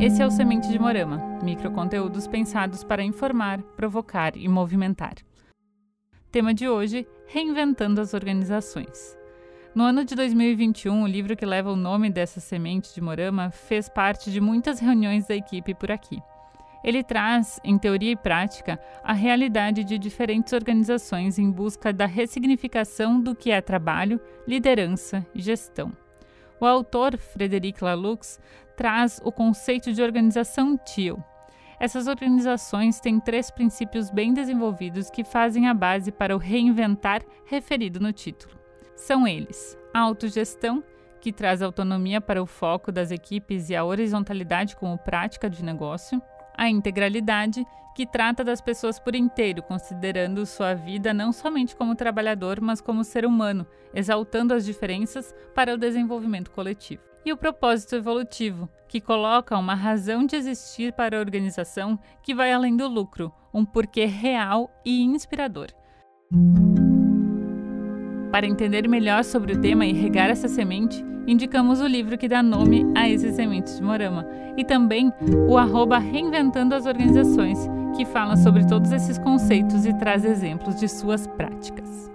Esse é o Semente de Morama, microconteúdos pensados para informar, provocar e movimentar. Tema de hoje: Reinventando as organizações. No ano de 2021, o livro que leva o nome dessa semente de Morama fez parte de muitas reuniões da equipe por aqui. Ele traz, em teoria e prática, a realidade de diferentes organizações em busca da ressignificação do que é trabalho, liderança e gestão. O autor, Frederic Laloux, traz o conceito de organização TIL. Essas organizações têm três princípios bem desenvolvidos que fazem a base para o reinventar referido no título. São eles: a autogestão, que traz autonomia para o foco das equipes e a horizontalidade como prática de negócio, a integralidade, que trata das pessoas por inteiro, considerando sua vida não somente como trabalhador, mas como ser humano, exaltando as diferenças para o desenvolvimento coletivo. E o propósito evolutivo, que coloca uma razão de existir para a organização que vai além do lucro, um porquê real e inspirador. Para entender melhor sobre o tema e regar essa semente, indicamos o livro que dá nome a esses sementes de Morama e também o arroba Reinventando as Organizações, que fala sobre todos esses conceitos e traz exemplos de suas práticas.